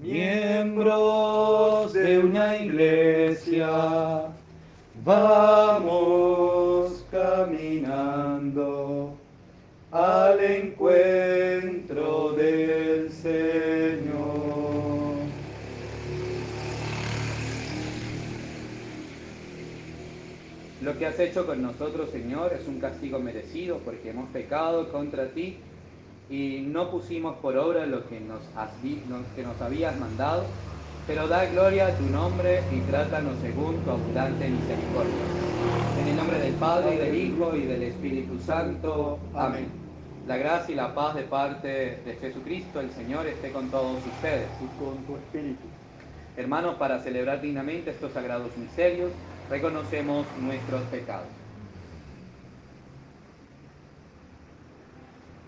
Miembros de una iglesia, vamos caminando al encuentro del Señor. Lo que has hecho con nosotros, Señor, es un castigo merecido porque hemos pecado contra ti y no pusimos por obra lo que nos, que nos habías mandado, pero da gloria a tu nombre y trátanos según tu abundante misericordia. En el nombre del Padre, y del Hijo, y del Espíritu Santo. Amén. La gracia y la paz de parte de Jesucristo, el Señor, esté con todos ustedes. Y con tu espíritu. Hermanos, para celebrar dignamente estos sagrados misterios, reconocemos nuestros pecados.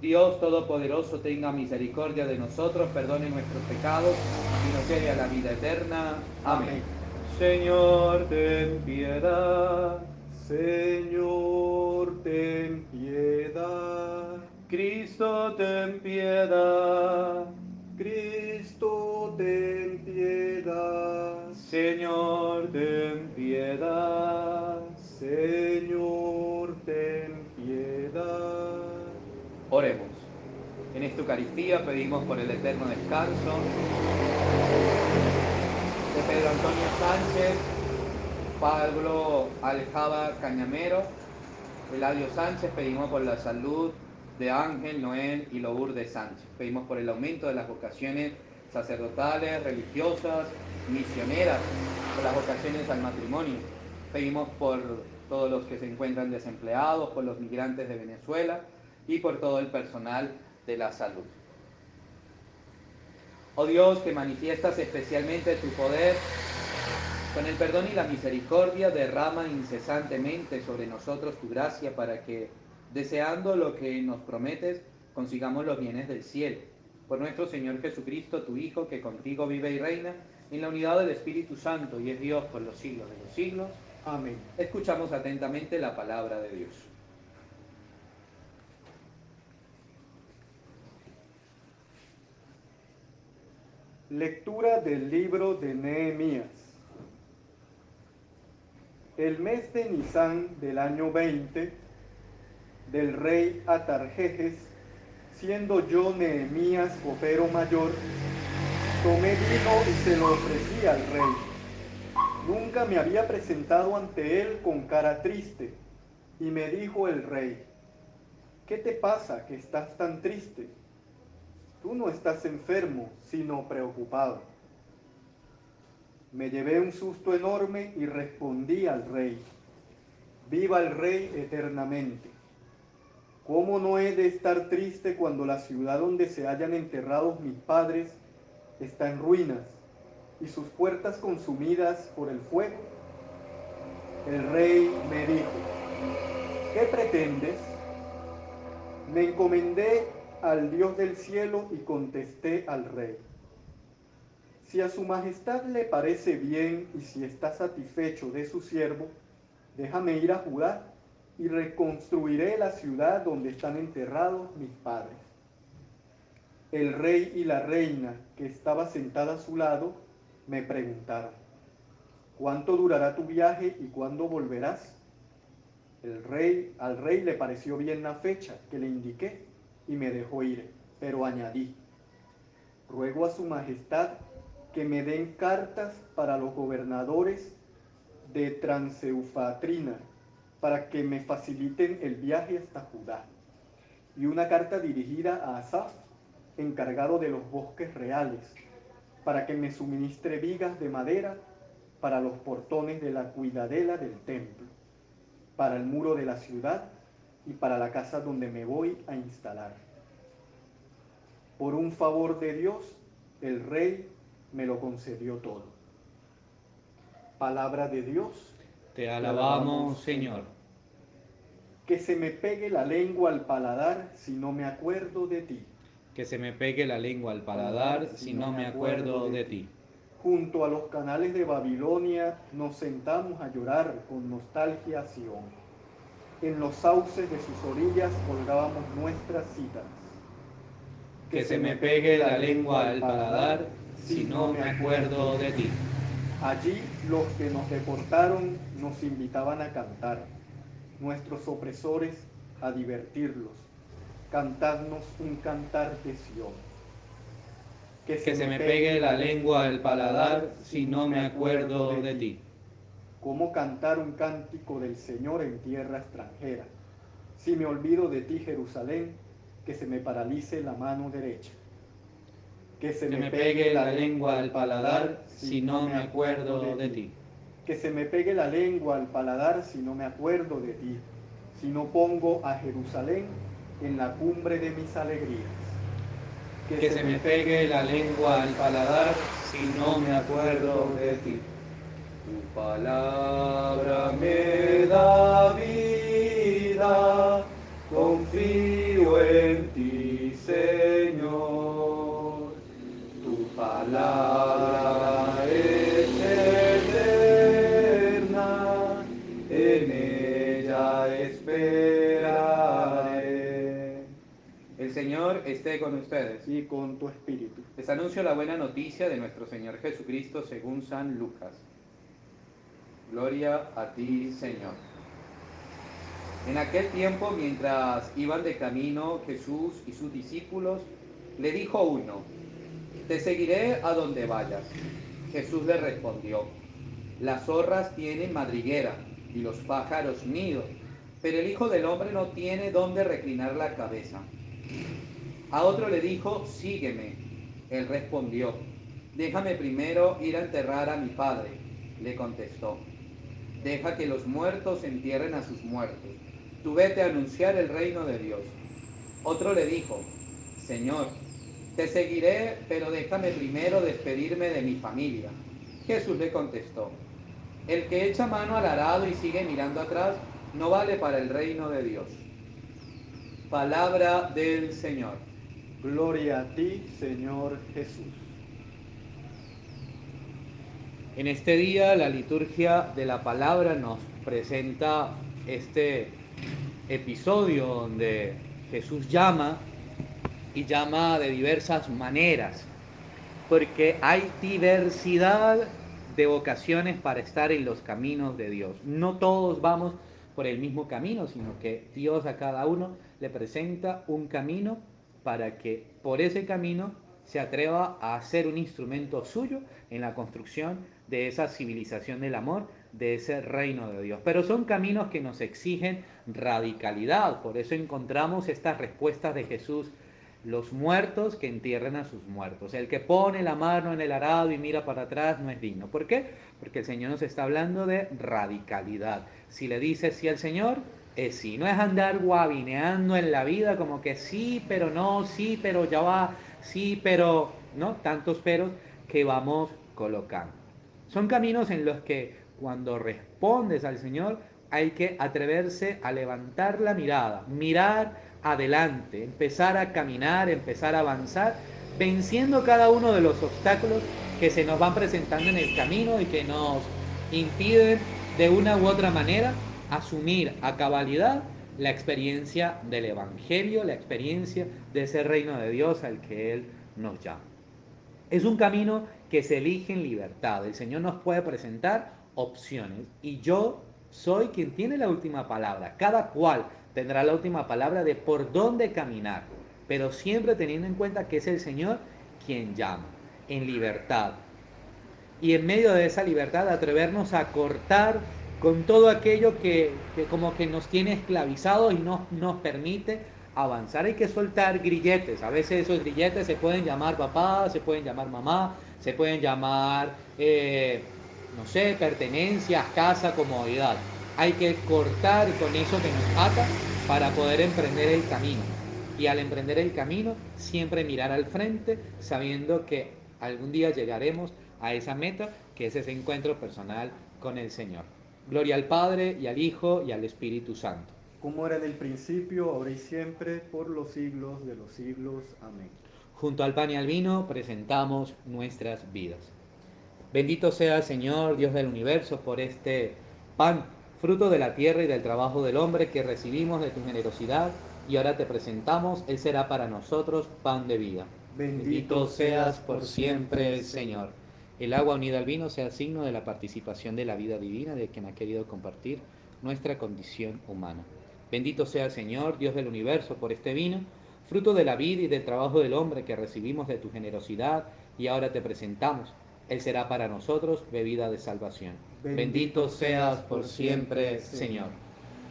Dios Todopoderoso tenga misericordia de nosotros, perdone nuestros pecados y nos lleve a la vida eterna. Amén. Señor, ten piedad. Señor, ten piedad. Cristo, ten piedad. Cristo, ten piedad. Señor, ten piedad. Eucaristía pedimos por el eterno descanso de Pedro Antonio Sánchez, Pablo Aljaba Cañamero, Eladio Sánchez, pedimos por la salud de Ángel, Noel y Lourdes Sánchez. Pedimos por el aumento de las vocaciones sacerdotales, religiosas, misioneras, por las vocaciones al matrimonio. Pedimos por todos los que se encuentran desempleados, por los migrantes de Venezuela y por todo el personal de la salud. Oh Dios, que manifiestas especialmente tu poder, con el perdón y la misericordia derrama incesantemente sobre nosotros tu gracia para que, deseando lo que nos prometes, consigamos los bienes del cielo. Por nuestro Señor Jesucristo, tu Hijo, que contigo vive y reina en la unidad del Espíritu Santo y es Dios por los siglos de los siglos. Amén. Escuchamos atentamente la palabra de Dios. Lectura del libro de Nehemías. El mes de Nisan del año 20 del rey Atarjejes, siendo yo Nehemías copero mayor, tomé vino y se lo ofrecí al rey. Nunca me había presentado ante él con cara triste, y me dijo el rey, ¿qué te pasa que estás tan triste? Tú no estás enfermo, sino preocupado. Me llevé un susto enorme y respondí al rey, viva el rey eternamente. ¿Cómo no he de estar triste cuando la ciudad donde se hallan enterrados mis padres está en ruinas y sus puertas consumidas por el fuego? El rey me dijo, ¿qué pretendes? Me encomendé al Dios del cielo y contesté al rey. Si a su majestad le parece bien y si está satisfecho de su siervo, déjame ir a Judá y reconstruiré la ciudad donde están enterrados mis padres. El rey y la reina que estaba sentada a su lado me preguntaron, ¿cuánto durará tu viaje y cuándo volverás? El rey, al rey le pareció bien la fecha que le indiqué y me dejó ir, pero añadí, ruego a su majestad que me den cartas para los gobernadores de Transeufatrina, para que me faciliten el viaje hasta Judá, y una carta dirigida a Asaf, encargado de los bosques reales, para que me suministre vigas de madera para los portones de la cuidadela del templo, para el muro de la ciudad y para la casa donde me voy a instalar. Por un favor de Dios, el rey me lo concedió todo. Palabra de Dios. Te alabamos, Señor. Que se me pegue la lengua al paladar si no me acuerdo de ti. Que se me pegue la lengua al paladar si no me acuerdo de ti. Junto a los canales de Babilonia nos sentamos a llorar con nostalgia a Sion. En los sauces de sus orillas colgábamos nuestras citas. Que se me pegue la lengua al paladar si no me acuerdo de ti. Allí los que nos deportaron nos invitaban a cantar, nuestros opresores a divertirlos, cantadnos un cantar de Sion que se, me pegue la lengua al paladar si no me acuerdo de ti. ¿Cómo cantar un cántico del Señor en tierra extranjera? Si me olvido de ti, Jerusalén, que se me paralice la mano derecha. Que se, me, pegue la lengua al paladar si no me acuerdo de ti. Que se me pegue la lengua al paladar si no me acuerdo de ti. Si no pongo a Jerusalén en la cumbre de mis alegrías que se me pegue la lengua al paladar si no me acuerdo de ti. Tu palabra me da vida, confío en ti, Señor. Tu palabra es eterna, en ella esperaré. El Señor esté con ustedes. Y con tu espíritu. Les anuncio la buena noticia de nuestro Señor Jesucristo según San Lucas. Gloria a ti, Señor. En aquel tiempo, mientras iban de camino Jesús y sus discípulos, le dijo uno, te seguiré a donde vayas. Jesús le respondió, las zorras tienen madriguera y los pájaros nido, pero el Hijo del Hombre no tiene dónde reclinar la cabeza. A otro le dijo, sígueme. Él respondió, déjame primero ir a enterrar a mi padre. Le contestó, deja que los muertos entierren a sus muertos. Tú vete a anunciar el reino de Dios. Otro le dijo, Señor, te seguiré, pero déjame primero despedirme de mi familia. Jesús le contestó, el que echa mano al arado y sigue mirando atrás, no vale para el reino de Dios. Palabra del Señor. Gloria a ti, Señor Jesús. En este día la liturgia de la palabra nos presenta este episodio donde Jesús llama y llama de diversas maneras, porque hay diversidad de vocaciones para estar en los caminos de Dios. No todos vamos por el mismo camino, sino que Dios a cada uno le presenta un camino para que por ese camino se atreva a ser un instrumento suyo en la construcción de esa civilización del amor, de ese reino de Dios. Pero son caminos que nos exigen radicalidad, por eso encontramos estas respuestas de Jesús, los muertos que entierren a sus muertos. El que pone la mano en el arado y mira para atrás no es digno. ¿Por qué? Porque el Señor nos está hablando de radicalidad. Si le dices sí al Señor, es sí, no es andar guabineando en la vida como que sí, pero no, sí, pero ya va, sí, pero, ¿no? Tantos peros que vamos colocando. Son caminos en los que cuando respondes al Señor hay que atreverse a levantar la mirada, mirar adelante, empezar a caminar, empezar a avanzar, venciendo cada uno de los obstáculos que se nos van presentando en el camino y que nos impiden de una u otra manera asumir a cabalidad la experiencia del Evangelio, la experiencia de ese reino de Dios al que Él nos llama. Es un camino que se elige en libertad. El Señor nos puede presentar opciones y yo soy quien tiene la última palabra. Cada cual tendrá la última palabra de por dónde caminar, pero siempre teniendo en cuenta que es el Señor quien llama, en libertad. Y en medio de esa libertad atrevernos a cortar con todo aquello que, como que nos tiene esclavizados y no nos permite avanzar. Hay que soltar grilletes. A veces esos grilletes se pueden llamar papá, se pueden llamar mamá, se pueden llamar, eh, no sé, pertenencias, casa, comodidad. Hay que cortar con eso que nos ata para poder emprender el camino. Y al emprender el camino, siempre mirar al frente, sabiendo que algún día llegaremos a esa meta que es ese encuentro personal con el Señor. Gloria al Padre y al Hijo y al Espíritu Santo. Como era en el principio, ahora y siempre, por los siglos de los siglos. Amén. Junto al pan y al vino presentamos nuestras vidas. Bendito sea el Señor, Dios del universo, por este pan, fruto de la tierra y del trabajo del hombre que recibimos de tu generosidad y ahora te presentamos, Él será para nosotros pan de vida. Bendito seas por siempre, Señor. El agua unida al vino sea signo de la participación de la vida divina de quien ha querido compartir nuestra condición humana. Bendito sea el Señor, Dios del universo, por este vino, fruto de la vida y del trabajo del hombre que recibimos de tu generosidad y ahora te presentamos. Él será para nosotros bebida de salvación. Bendito seas por siempre, Señor.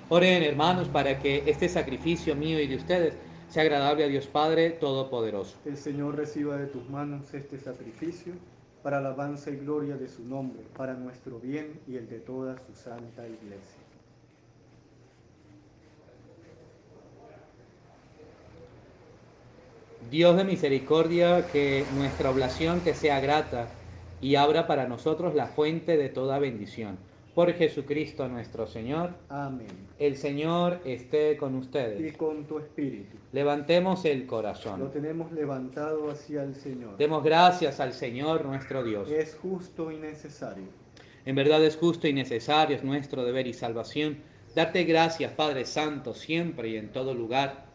Oren, hermanos, para que este sacrificio mío y de ustedes sea agradable a Dios Padre Todopoderoso. El Señor reciba de tus manos este sacrificio para alabanza y gloria de su nombre, para nuestro bien y el de toda su santa iglesia. Dios de misericordia, que nuestra oblación te sea grata y abra para nosotros la fuente de toda bendición por Jesucristo nuestro Señor. Amén. El Señor esté con ustedes. Y con tu espíritu. Levantemos el corazón. Lo tenemos levantado hacia el Señor. Demos gracias al Señor nuestro Dios. Es justo y necesario. En verdad es justo y necesario, es nuestro deber y salvación. Darte gracias, Padre Santo, siempre y en todo lugar.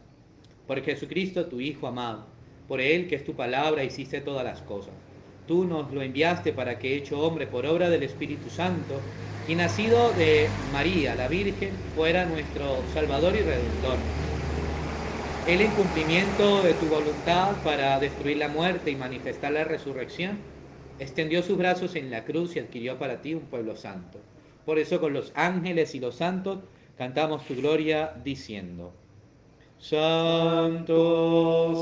Por Jesucristo, tu Hijo amado. Por Él, que es tu palabra, hiciste todas las cosas. Tú nos lo enviaste para que, hecho hombre por obra del Espíritu Santo, y nacido de María, la Virgen, fuera nuestro Salvador y Redentor. Él en cumplimiento de tu voluntad para destruir la muerte y manifestar la resurrección, extendió sus brazos en la cruz y adquirió para ti un pueblo santo. Por eso con los ángeles y los santos cantamos tu gloria diciendo, Santo,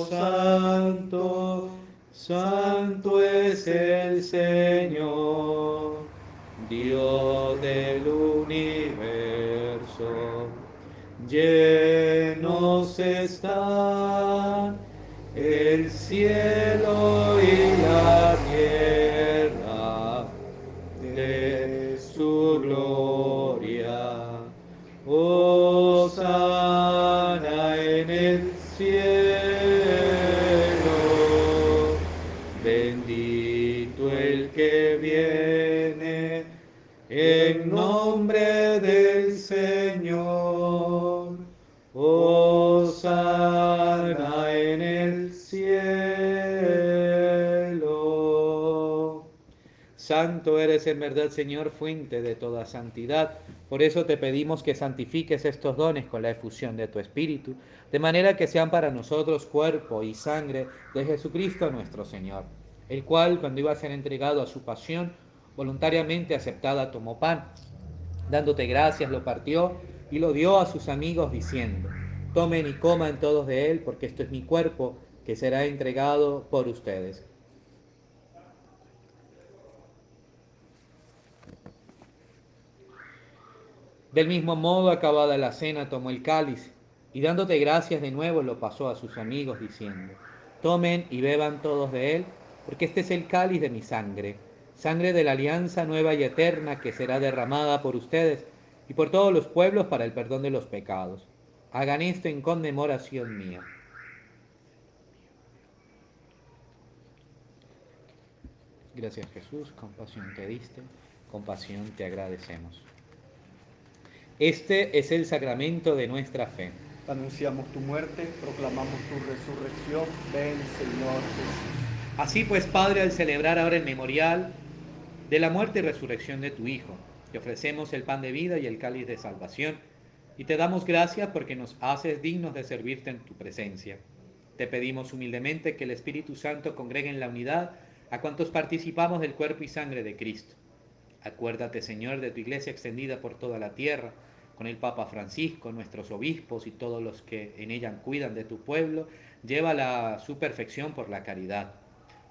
Santo, Santo es el Señor Dios del universo, llenos están el cielo bendito el que viene en nombre del Señor, Osana en el cielo. Santo eres en verdad, Señor, fuente de toda santidad. Por eso te pedimos que santifiques estos dones con la efusión de tu Espíritu, de manera que sean para nosotros cuerpo y sangre de Jesucristo nuestro Señor, el cual, cuando iba a ser entregado a su pasión, voluntariamente aceptada tomó pan. Dándote gracias lo partió y lo dio a sus amigos diciendo, tomen y coman todos de él porque esto es mi cuerpo que será entregado por ustedes. Del mismo modo, acabada la cena, tomó el cáliz y dándote gracias de nuevo lo pasó a sus amigos diciendo, tomen y beban todos de él, porque este es el cáliz de mi sangre sangre de la alianza nueva y eterna que será derramada por ustedes y por todos los pueblos para el perdón de los pecados. Hagan esto en conmemoración mía. Gracias Jesús, compasión te diste, compasión te agradecemos. Este es el sacramento de nuestra fe. Anunciamos tu muerte, proclamamos tu resurrección. Ven Señor Jesús. Así pues, Padre, al celebrar ahora el memorial de la muerte y resurrección de tu Hijo. Te ofrecemos el pan de vida y el cáliz de salvación, y te damos gracias porque nos haces dignos de servirte en tu presencia. Te pedimos humildemente que el Espíritu Santo congregue en la unidad a cuantos participamos del cuerpo y sangre de Cristo. Acuérdate, Señor, de tu iglesia extendida por toda la tierra, con el Papa Francisco, nuestros obispos y todos los que en ella cuidan de tu pueblo, llévala a su perfección por la caridad.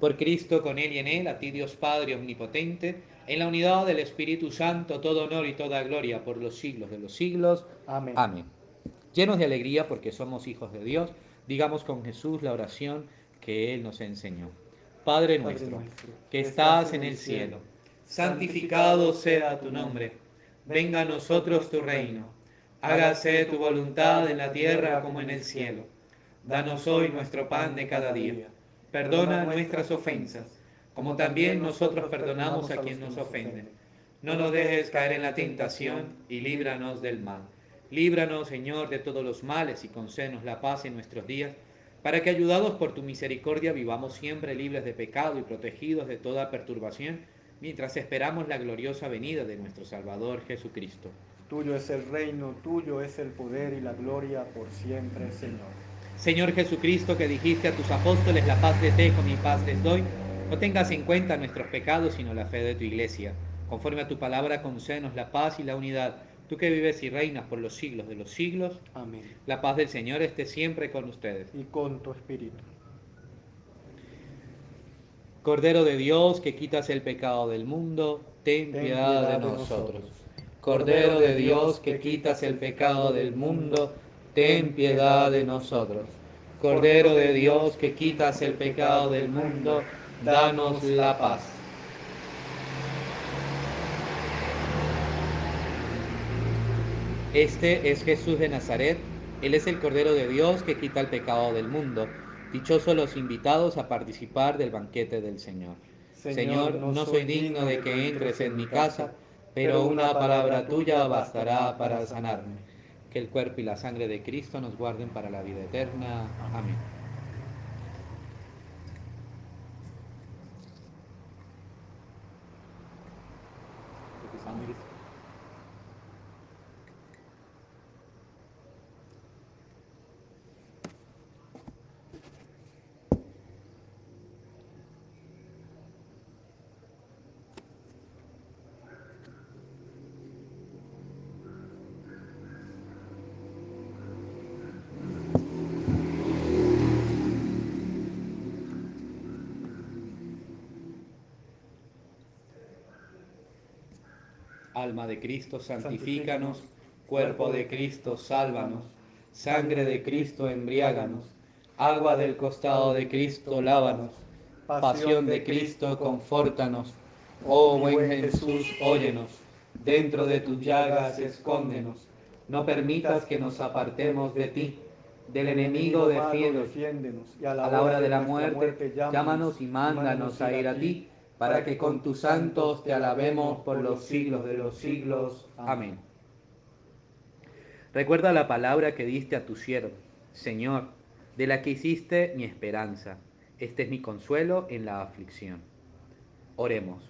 Por Cristo, con Él y en Él, a ti Dios Padre Omnipotente, en la unidad del Espíritu Santo, todo honor y toda gloria por los siglos de los siglos. Amén. Amén. Llenos de alegría porque somos hijos de Dios, digamos con Jesús la oración que Él nos enseñó. Padre nuestro, que estás en el cielo, santificado sea tu nombre. Venga a nosotros tu reino. Hágase tu voluntad en la tierra como en el cielo. Danos hoy nuestro pan de cada día. Perdona nuestras ofensas, como también nosotros perdonamos a quien nos ofende. No nos dejes caer en la tentación y líbranos del mal. Líbranos, Señor, de todos los males y concédenos la paz en nuestros días, para que, ayudados por tu misericordia, vivamos siempre libres de pecado y protegidos de toda perturbación, mientras esperamos la gloriosa venida de nuestro Salvador Jesucristo. Tuyo es el reino, tuyo es el poder y la gloria por siempre, Señor. Señor Jesucristo, que dijiste a tus apóstoles, la paz les dejo, mi paz les doy, no tengas en cuenta nuestros pecados, sino la fe de tu iglesia. Conforme a tu palabra, concédenos la paz y la unidad tú que vives y reinas por los siglos de los siglos. Amén. La paz del Señor esté siempre con ustedes. Y con tu espíritu. Cordero de Dios, que quitas el pecado del mundo, ten, piedad, de, nosotros. Cordero de Dios, que quitas el pecado del mundo, ten piedad de nosotros. Cordero de Dios, que quitas el pecado del mundo, danos la paz. Este es Jesús de Nazaret, Él es el Cordero de Dios que quita el pecado del mundo. Dichosos los invitados a participar del banquete del Señor. Señor, no soy digno de que entres en mi casa, pero una palabra tuya bastará para sanarme. Que el cuerpo y la sangre de Cristo nos guarden para la vida eterna. Amén. Alma de Cristo, santifícanos. Cuerpo de Cristo, sálvanos. Sangre de Cristo, embriáganos. Agua del costado de Cristo, lávanos. Pasión de Cristo, confórtanos. Oh buen Jesús, óyenos. Dentro de tus llagas, escóndenos. No permitas que nos apartemos de ti. Del enemigo defiéndonos. Y a la hora de la muerte, llámanos y mándanos a ir a ti para que con tus santos te alabemos por los siglos de los siglos. Amén. Recuerda la palabra que diste a tu siervo, Señor, de la que hiciste mi esperanza. Este es mi consuelo en la aflicción. Oremos.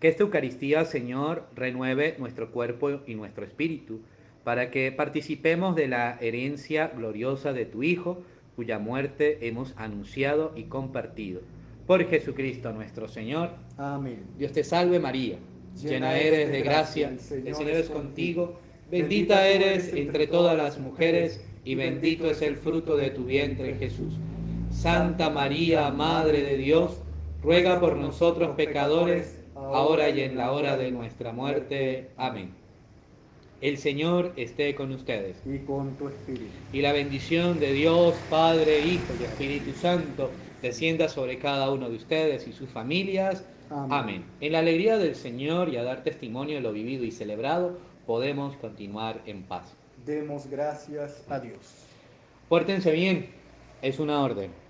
Que esta Eucaristía, Señor, renueve nuestro cuerpo y nuestro espíritu, para que participemos de la herencia gloriosa de tu Hijo, cuya muerte hemos anunciado y compartido por Jesucristo nuestro Señor. Amén. Dios te salve María, llena eres de gracia, el Señor es contigo, bendita eres entre todas las mujeres y bendito es el fruto de tu vientre Jesús. Santa María, Madre de Dios, ruega por nosotros pecadores, ahora y en la hora de nuestra muerte. Amén. El Señor esté con ustedes. Y con tu espíritu. Y la bendición de Dios, Padre, Hijo y Espíritu Santo, descienda sobre cada uno de ustedes y sus familias. Amén. En la alegría del Señor y a dar testimonio de lo vivido y celebrado, podemos continuar en paz. Demos gracias a Dios. Pórtense bien, es una orden.